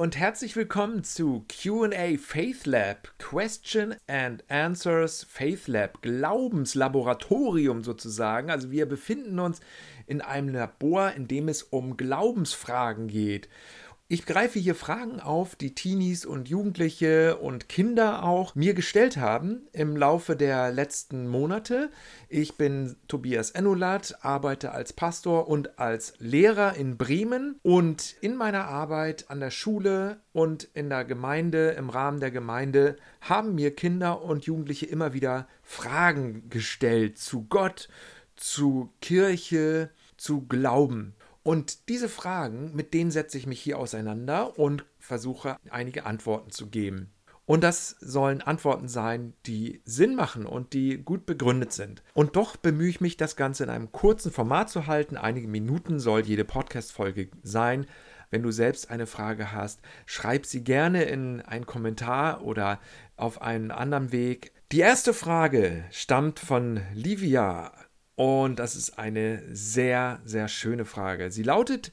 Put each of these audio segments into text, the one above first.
und herzlich willkommen zu QA Faith Lab, Question and Answers Faith Lab, Glaubenslaboratorium sozusagen. Also wir befinden uns in einem Labor, in dem es um Glaubensfragen geht. Ich greife hier Fragen auf, die Teenies und Jugendliche und Kinder auch mir gestellt haben im Laufe der letzten Monate. Ich bin Tobias Ennulat, arbeite als Pastor und als Lehrer in Bremen und in meiner Arbeit an der Schule und in der Gemeinde, im Rahmen der Gemeinde, haben mir Kinder und Jugendliche immer wieder Fragen gestellt zu Gott, zu Kirche, zu Glauben. Und diese Fragen, mit denen setze ich mich hier auseinander und versuche einige Antworten zu geben. Und das sollen Antworten sein, die Sinn machen und die gut begründet sind. Und doch bemühe ich mich, das Ganze in einem kurzen Format zu halten. Einige Minuten soll jede Podcast-Folge sein. Wenn du selbst eine Frage hast, schreib sie gerne in einen Kommentar oder auf einen anderen Weg. Die erste Frage stammt von Livia und das ist eine sehr, sehr schöne Frage. Sie lautet,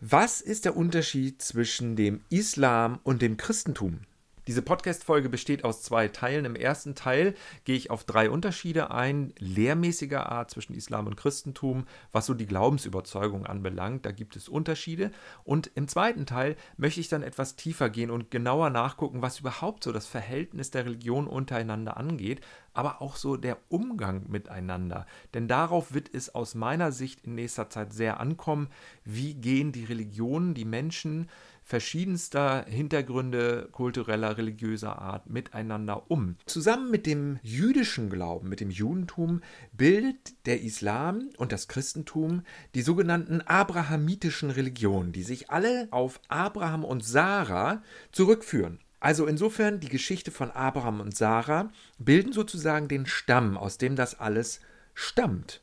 was ist der Unterschied zwischen dem Islam und dem Christentum? Diese Podcast-Folge besteht aus zwei Teilen. Im ersten Teil gehe ich auf drei Unterschiede ein, lehrmäßiger Art zwischen Islam und Christentum, was so die Glaubensüberzeugung anbelangt. Da gibt es Unterschiede. Und im zweiten Teil möchte ich dann etwas tiefer gehen und genauer nachgucken, was überhaupt so das Verhältnis der Religion untereinander angeht, aber auch so der Umgang miteinander. Denn darauf wird es aus meiner Sicht in nächster Zeit sehr ankommen, wie gehen die Religionen, die Menschen, verschiedenster Hintergründe kultureller, religiöser Art miteinander um. Zusammen mit dem jüdischen Glauben, mit dem Judentum, bildet der Islam und das Christentum die sogenannten abrahamitischen Religionen, die sich alle auf Abraham und Sarah zurückführen. Also insofern die Geschichte von Abraham und Sarah bilden sozusagen den Stamm, aus dem das alles stammt.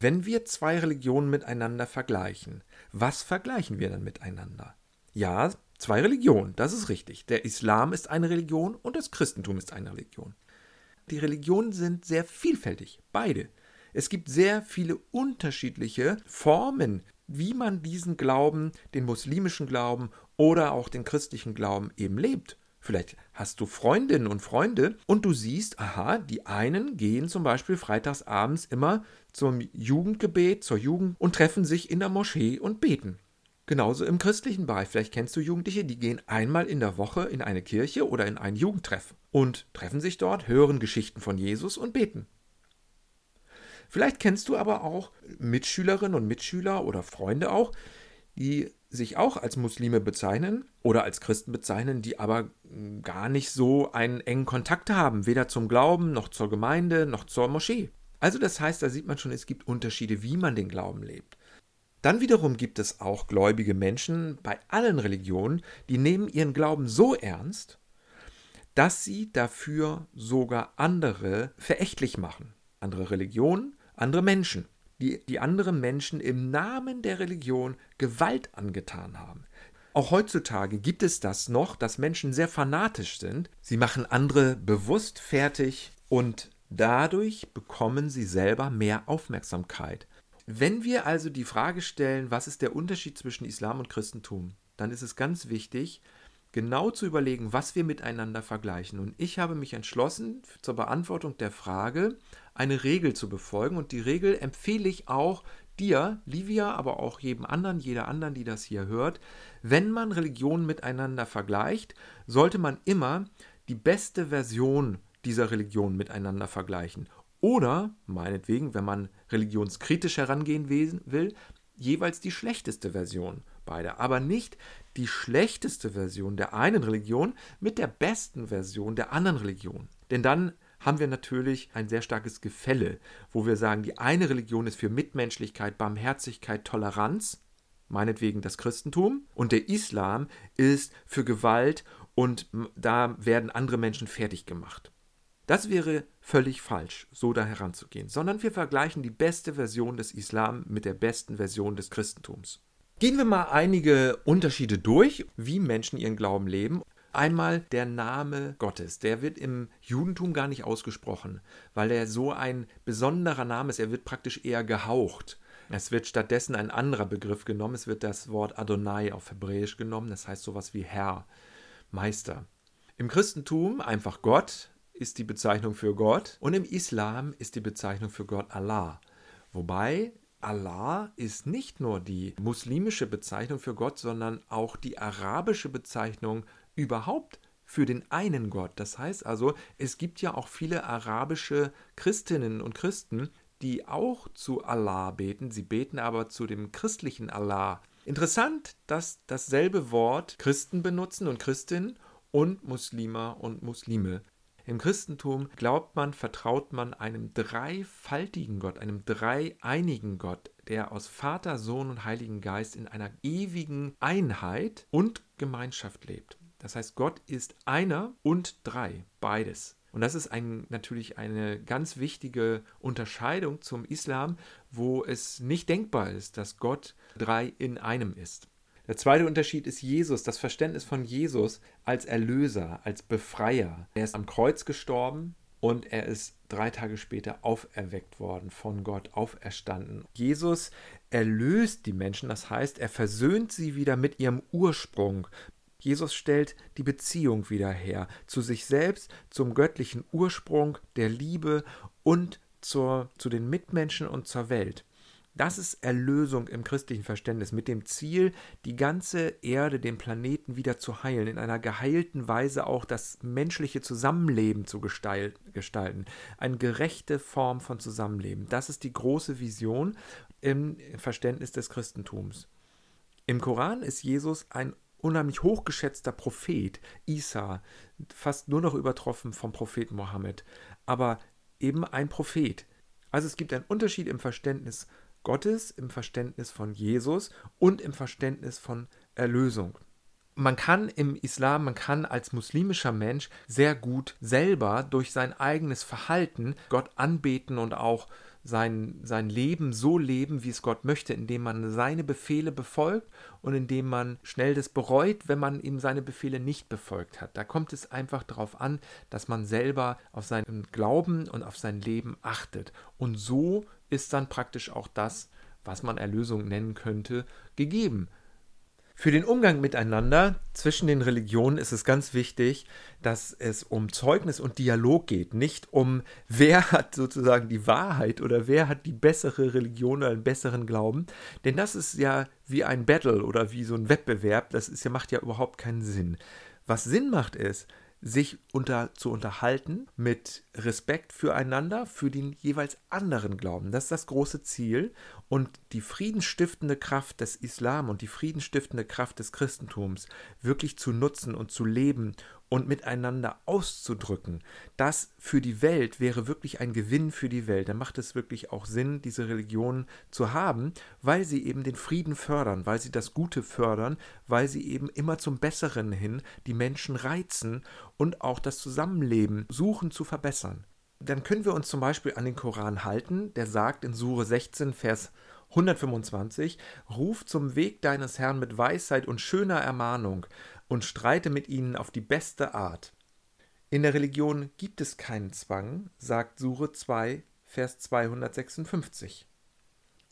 Wenn wir zwei Religionen miteinander vergleichen, was vergleichen wir dann miteinander? Ja, zwei Religionen, das ist richtig. Der Islam ist eine Religion und das Christentum ist eine Religion. Die Religionen sind sehr vielfältig, beide. Es gibt sehr viele unterschiedliche Formen, wie man diesen Glauben, den muslimischen Glauben oder auch den christlichen Glauben eben lebt. Vielleicht hast du Freundinnen und Freunde und du siehst, aha, die einen gehen zum Beispiel freitags abends immer zum Jugendgebet, zur Jugend und treffen sich in der Moschee und beten. Genauso im christlichen Bereich. Vielleicht kennst du Jugendliche, die gehen einmal in der Woche in eine Kirche oder in einen Jugendtreff und treffen sich dort, hören Geschichten von Jesus und beten. Vielleicht kennst du aber auch Mitschülerinnen und Mitschüler oder Freunde auch, die sich auch als Muslime bezeichnen oder als Christen bezeichnen, die aber gar nicht so einen engen Kontakt haben, weder zum Glauben noch zur Gemeinde noch zur Moschee. Also das heißt, da sieht man schon, es gibt Unterschiede, wie man den Glauben lebt. Dann wiederum gibt es auch gläubige Menschen bei allen Religionen, die nehmen ihren Glauben so ernst, dass sie dafür sogar andere verächtlich machen. Andere Religionen, andere Menschen, die, die anderen Menschen im Namen der Religion Gewalt angetan haben. Auch heutzutage gibt es das noch, dass Menschen sehr fanatisch sind. Sie machen andere bewusst fertig und dadurch bekommen sie selber mehr Aufmerksamkeit. Wenn wir also die Frage stellen, was ist der Unterschied zwischen Islam und Christentum, dann ist es ganz wichtig, genau zu überlegen, was wir miteinander vergleichen. Und ich habe mich entschlossen, zur Beantwortung der Frage eine Regel zu befolgen. Und die Regel empfehle ich auch dir, Livia, aber auch jedem anderen, jeder anderen, die das hier hört. Wenn man Religionen miteinander vergleicht, sollte man immer die beste Version dieser Religion miteinander vergleichen oder, meinetwegen, wenn man religionskritisch herangehen will, jeweils die schlechteste Version beider, aber nicht die schlechteste Version der einen Religion mit der besten Version der anderen Religion. Denn dann haben wir natürlich ein sehr starkes Gefälle, wo wir sagen, die eine Religion ist für Mitmenschlichkeit, Barmherzigkeit, Toleranz, meinetwegen das Christentum, und der Islam ist für Gewalt und da werden andere Menschen fertig gemacht. Das wäre völlig falsch, so da heranzugehen, sondern wir vergleichen die beste Version des Islam mit der besten Version des Christentums. Gehen wir mal einige Unterschiede durch, wie Menschen ihren Glauben leben. Einmal der Name Gottes, der wird im Judentum gar nicht ausgesprochen, weil er so ein besonderer Name ist, er wird praktisch eher gehaucht. Es wird stattdessen ein anderer Begriff genommen. Es wird das Wort Adonai auf Hebräisch genommen. Das heißt sowas wie Herr, Meister. Im Christentum einfach Gott ist die Bezeichnung für Gott und im Islam ist die Bezeichnung für Gott Allah. Wobei Allah ist nicht nur die muslimische Bezeichnung für Gott, sondern auch die arabische Bezeichnung überhaupt für den einen Gott. Das heißt also, es gibt ja auch viele arabische Christinnen und Christen, die auch zu Allah beten. Sie beten aber zu dem christlichen Allah. Interessant, dass dasselbe Wort Christen benutzen und Christinnen und Muslime und Muslime. Im Christentum glaubt man, vertraut man einem dreifaltigen Gott, einem dreieinigen Gott, der aus Vater, Sohn und Heiligen Geist in einer ewigen Einheit und Gemeinschaft lebt. Das heißt, Gott ist einer und drei, beides. Und das ist ein, natürlich eine ganz wichtige Unterscheidung zum Islam, wo es nicht denkbar ist, dass Gott drei in einem ist. Der zweite Unterschied ist Jesus, das Verständnis von Jesus als Erlöser, als Befreier. Er ist am Kreuz gestorben und er ist drei Tage später auferweckt worden, von Gott auferstanden. Jesus erlöst die Menschen, das heißt, er versöhnt sie wieder mit ihrem Ursprung. Jesus stellt die Beziehung wieder her zu sich selbst, zum göttlichen Ursprung der Liebe und zur, zu den Mitmenschen und zur Welt. Das ist Erlösung im christlichen Verständnis mit dem Ziel, die ganze Erde, den Planeten wieder zu heilen, in einer geheilten Weise auch das menschliche Zusammenleben zu gestalten. Eine gerechte Form von Zusammenleben. Das ist die große Vision im Verständnis des Christentums. Im Koran ist Jesus ein unheimlich hochgeschätzter Prophet, Isa, fast nur noch übertroffen vom Propheten Mohammed, aber eben ein Prophet. Also es gibt einen Unterschied im Verständnis Gottes, im Verständnis von Jesus und im Verständnis von Erlösung. Man kann im Islam, man kann als muslimischer Mensch sehr gut selber durch sein eigenes Verhalten Gott anbeten und auch sein, sein Leben so leben, wie es Gott möchte, indem man seine Befehle befolgt und indem man schnell das bereut, wenn man ihm seine Befehle nicht befolgt hat. Da kommt es einfach darauf an, dass man selber auf seinen Glauben und auf sein Leben achtet. Und so ist dann praktisch auch das, was man Erlösung nennen könnte, gegeben. Für den Umgang miteinander zwischen den Religionen ist es ganz wichtig, dass es um Zeugnis und Dialog geht, nicht um wer hat sozusagen die Wahrheit oder wer hat die bessere Religion oder einen besseren Glauben, denn das ist ja wie ein Battle oder wie so ein Wettbewerb, das ist ja macht ja überhaupt keinen Sinn. Was Sinn macht ist, sich unter, zu unterhalten mit Respekt füreinander, für den jeweils anderen Glauben. Das ist das große Ziel. Und die friedensstiftende Kraft des Islam und die friedensstiftende Kraft des Christentums wirklich zu nutzen und zu leben und miteinander auszudrücken, das für die Welt wäre wirklich ein Gewinn für die Welt. Da macht es wirklich auch Sinn, diese Religion zu haben, weil sie eben den Frieden fördern, weil sie das Gute fördern, weil sie eben immer zum Besseren hin die Menschen reizen und auch das Zusammenleben suchen zu verbessern. Dann können wir uns zum Beispiel an den Koran halten, der sagt in Sure 16, Vers 125, Ruf zum Weg deines Herrn mit Weisheit und schöner Ermahnung und streite mit ihnen auf die beste Art. In der Religion gibt es keinen Zwang, sagt Sure 2, Vers 256.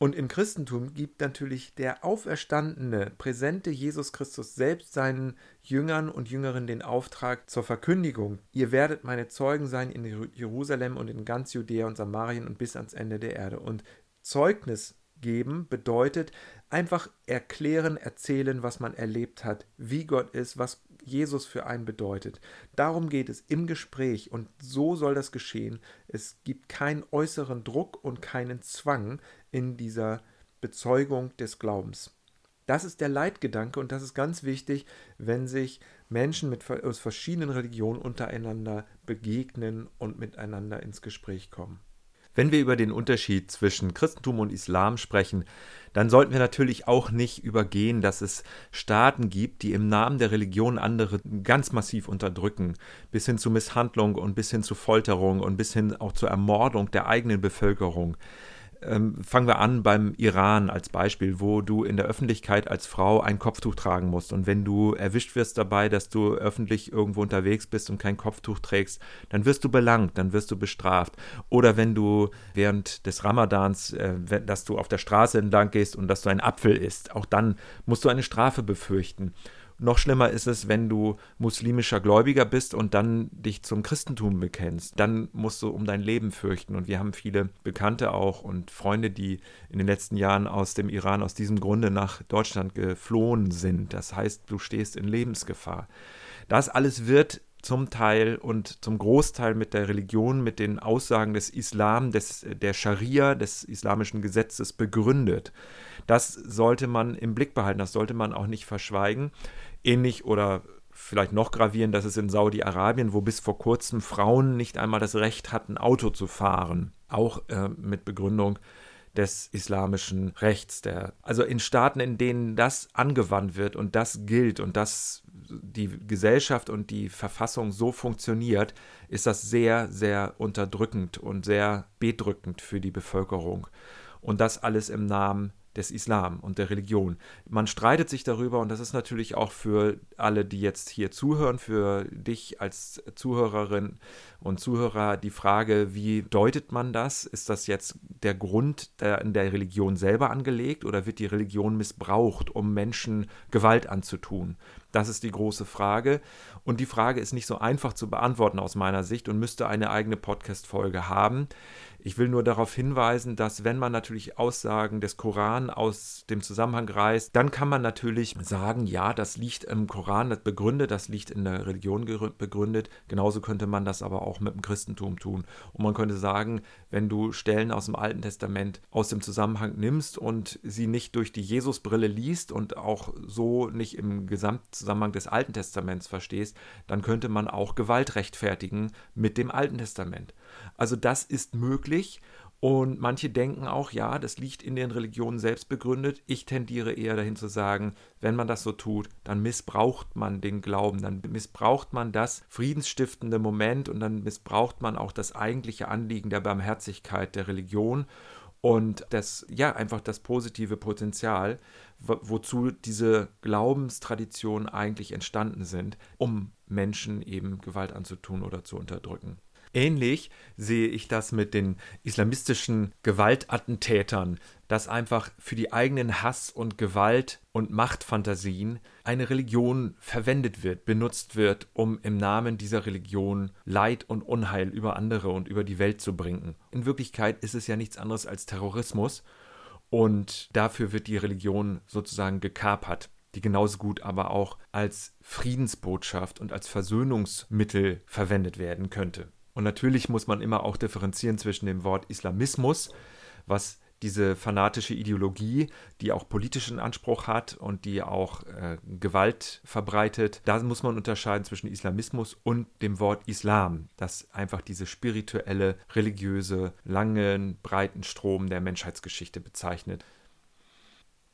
Und im Christentum gibt natürlich der auferstandene, präsente Jesus Christus selbst seinen Jüngern und Jüngerinnen den Auftrag zur Verkündigung. Ihr werdet meine Zeugen sein in Jerusalem und in ganz Judäa und Samarien und bis ans Ende der Erde. Und Zeugnis geben bedeutet einfach erklären, erzählen, was man erlebt hat, wie Gott ist, was Jesus für einen bedeutet. Darum geht es im Gespräch und so soll das geschehen. Es gibt keinen äußeren Druck und keinen Zwang in dieser Bezeugung des Glaubens. Das ist der Leitgedanke und das ist ganz wichtig, wenn sich Menschen mit, aus verschiedenen Religionen untereinander begegnen und miteinander ins Gespräch kommen. Wenn wir über den Unterschied zwischen Christentum und Islam sprechen, dann sollten wir natürlich auch nicht übergehen, dass es Staaten gibt, die im Namen der Religion andere ganz massiv unterdrücken, bis hin zu Misshandlung und bis hin zu Folterung und bis hin auch zur Ermordung der eigenen Bevölkerung. Ähm, fangen wir an beim Iran als Beispiel, wo du in der Öffentlichkeit als Frau ein Kopftuch tragen musst. Und wenn du erwischt wirst dabei, dass du öffentlich irgendwo unterwegs bist und kein Kopftuch trägst, dann wirst du belangt, dann wirst du bestraft. Oder wenn du während des Ramadans, äh, dass du auf der Straße entlang gehst und dass du einen Apfel isst, auch dann musst du eine Strafe befürchten. Noch schlimmer ist es, wenn du muslimischer Gläubiger bist und dann dich zum Christentum bekennst. Dann musst du um dein Leben fürchten. Und wir haben viele Bekannte auch und Freunde, die in den letzten Jahren aus dem Iran aus diesem Grunde nach Deutschland geflohen sind. Das heißt, du stehst in Lebensgefahr. Das alles wird zum Teil und zum Großteil mit der Religion, mit den Aussagen des Islam, des, der Scharia, des islamischen Gesetzes begründet. Das sollte man im Blick behalten, das sollte man auch nicht verschweigen ähnlich oder vielleicht noch gravierend, dass es in Saudi-Arabien, wo bis vor kurzem Frauen nicht einmal das Recht hatten, Auto zu fahren, auch äh, mit Begründung des islamischen Rechts. Der, also in Staaten, in denen das angewandt wird und das gilt und das die Gesellschaft und die Verfassung so funktioniert, ist das sehr, sehr unterdrückend und sehr bedrückend für die Bevölkerung. Und das alles im Namen des Islam und der Religion. Man streitet sich darüber und das ist natürlich auch für alle, die jetzt hier zuhören, für dich als Zuhörerin und Zuhörer die Frage, wie deutet man das? Ist das jetzt der Grund der, in der Religion selber angelegt oder wird die Religion missbraucht, um Menschen Gewalt anzutun? Das ist die große Frage. Und die Frage ist nicht so einfach zu beantworten aus meiner Sicht und müsste eine eigene Podcast-Folge haben. Ich will nur darauf hinweisen, dass wenn man natürlich Aussagen des Koran aus dem Zusammenhang reißt, dann kann man natürlich sagen, ja, das liegt im Koran das begründet, das liegt in der Religion begründet. Genauso könnte man das aber auch mit dem Christentum tun. Und man könnte sagen, wenn du Stellen aus dem Alten Testament aus dem Zusammenhang nimmst und sie nicht durch die Jesusbrille liest und auch so nicht im Gesamtzusammenhang des Alten Testaments verstehst, dann könnte man auch Gewalt rechtfertigen mit dem Alten Testament. Also das ist möglich und manche denken auch, ja, das liegt in den Religionen selbst begründet. Ich tendiere eher dahin zu sagen, wenn man das so tut, dann missbraucht man den Glauben, dann missbraucht man das friedensstiftende Moment und dann missbraucht man auch das eigentliche Anliegen der Barmherzigkeit der Religion und das, ja, einfach das positive Potenzial, wozu diese Glaubenstraditionen eigentlich entstanden sind, um Menschen eben Gewalt anzutun oder zu unterdrücken. Ähnlich sehe ich das mit den islamistischen Gewaltattentätern, dass einfach für die eigenen Hass- und Gewalt- und Machtfantasien eine Religion verwendet wird, benutzt wird, um im Namen dieser Religion Leid und Unheil über andere und über die Welt zu bringen. In Wirklichkeit ist es ja nichts anderes als Terrorismus und dafür wird die Religion sozusagen gekapert die genauso gut aber auch als Friedensbotschaft und als Versöhnungsmittel verwendet werden könnte. Und natürlich muss man immer auch differenzieren zwischen dem Wort Islamismus, was diese fanatische Ideologie, die auch politischen Anspruch hat und die auch äh, Gewalt verbreitet, da muss man unterscheiden zwischen Islamismus und dem Wort Islam, das einfach diese spirituelle, religiöse, langen, breiten Strom der Menschheitsgeschichte bezeichnet.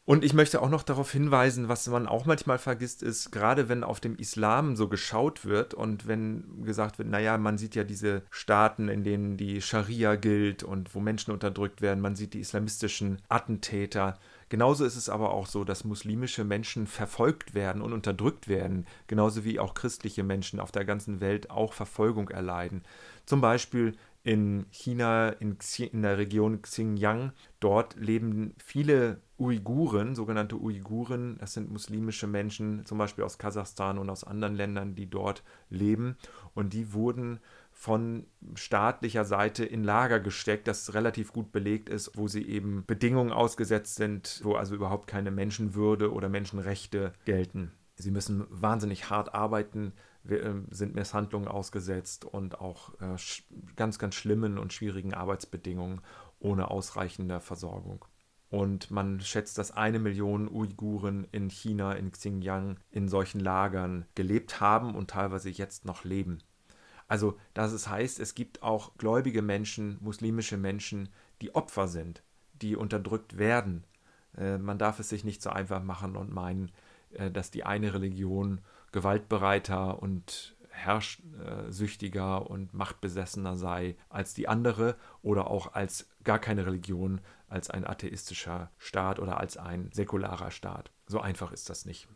Und ich möchte auch noch darauf hinweisen, was man auch manchmal vergisst, ist, gerade wenn auf dem Islam so geschaut wird und wenn gesagt wird, naja, man sieht ja diese Staaten, in denen die Scharia gilt und wo Menschen unterdrückt werden, man sieht die islamistischen Attentäter. Genauso ist es aber auch so, dass muslimische Menschen verfolgt werden und unterdrückt werden, genauso wie auch christliche Menschen auf der ganzen Welt auch Verfolgung erleiden. Zum Beispiel in China, in, in der Region Xinjiang. Dort leben viele Uiguren, sogenannte Uiguren. Das sind muslimische Menschen, zum Beispiel aus Kasachstan und aus anderen Ländern, die dort leben. Und die wurden von staatlicher Seite in Lager gesteckt, das relativ gut belegt ist, wo sie eben Bedingungen ausgesetzt sind, wo also überhaupt keine Menschenwürde oder Menschenrechte gelten. Sie müssen wahnsinnig hart arbeiten, sind Misshandlungen ausgesetzt und auch äh, ganz, ganz schlimmen und schwierigen Arbeitsbedingungen ohne ausreichende Versorgung. Und man schätzt, dass eine Million Uiguren in China, in Xinjiang, in solchen Lagern gelebt haben und teilweise jetzt noch leben. Also, das es heißt, es gibt auch gläubige Menschen, muslimische Menschen, die Opfer sind, die unterdrückt werden. Äh, man darf es sich nicht so einfach machen und meinen, äh, dass die eine Religion gewaltbereiter und herrschsüchtiger und machtbesessener sei als die andere oder auch als gar keine Religion, als ein atheistischer Staat oder als ein säkularer Staat. So einfach ist das nicht.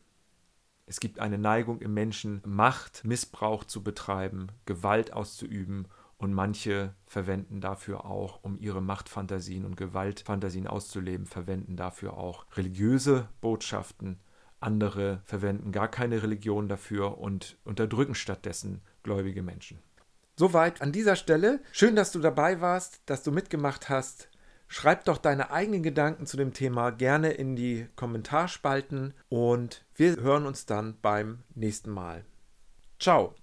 Es gibt eine Neigung im Menschen, Macht, Missbrauch zu betreiben, Gewalt auszuüben und manche verwenden dafür auch, um ihre Machtfantasien und Gewaltfantasien auszuleben, verwenden dafür auch religiöse Botschaften. Andere verwenden gar keine Religion dafür und unterdrücken stattdessen gläubige Menschen. Soweit an dieser Stelle. Schön, dass du dabei warst, dass du mitgemacht hast. Schreib doch deine eigenen Gedanken zu dem Thema gerne in die Kommentarspalten und wir hören uns dann beim nächsten Mal. Ciao.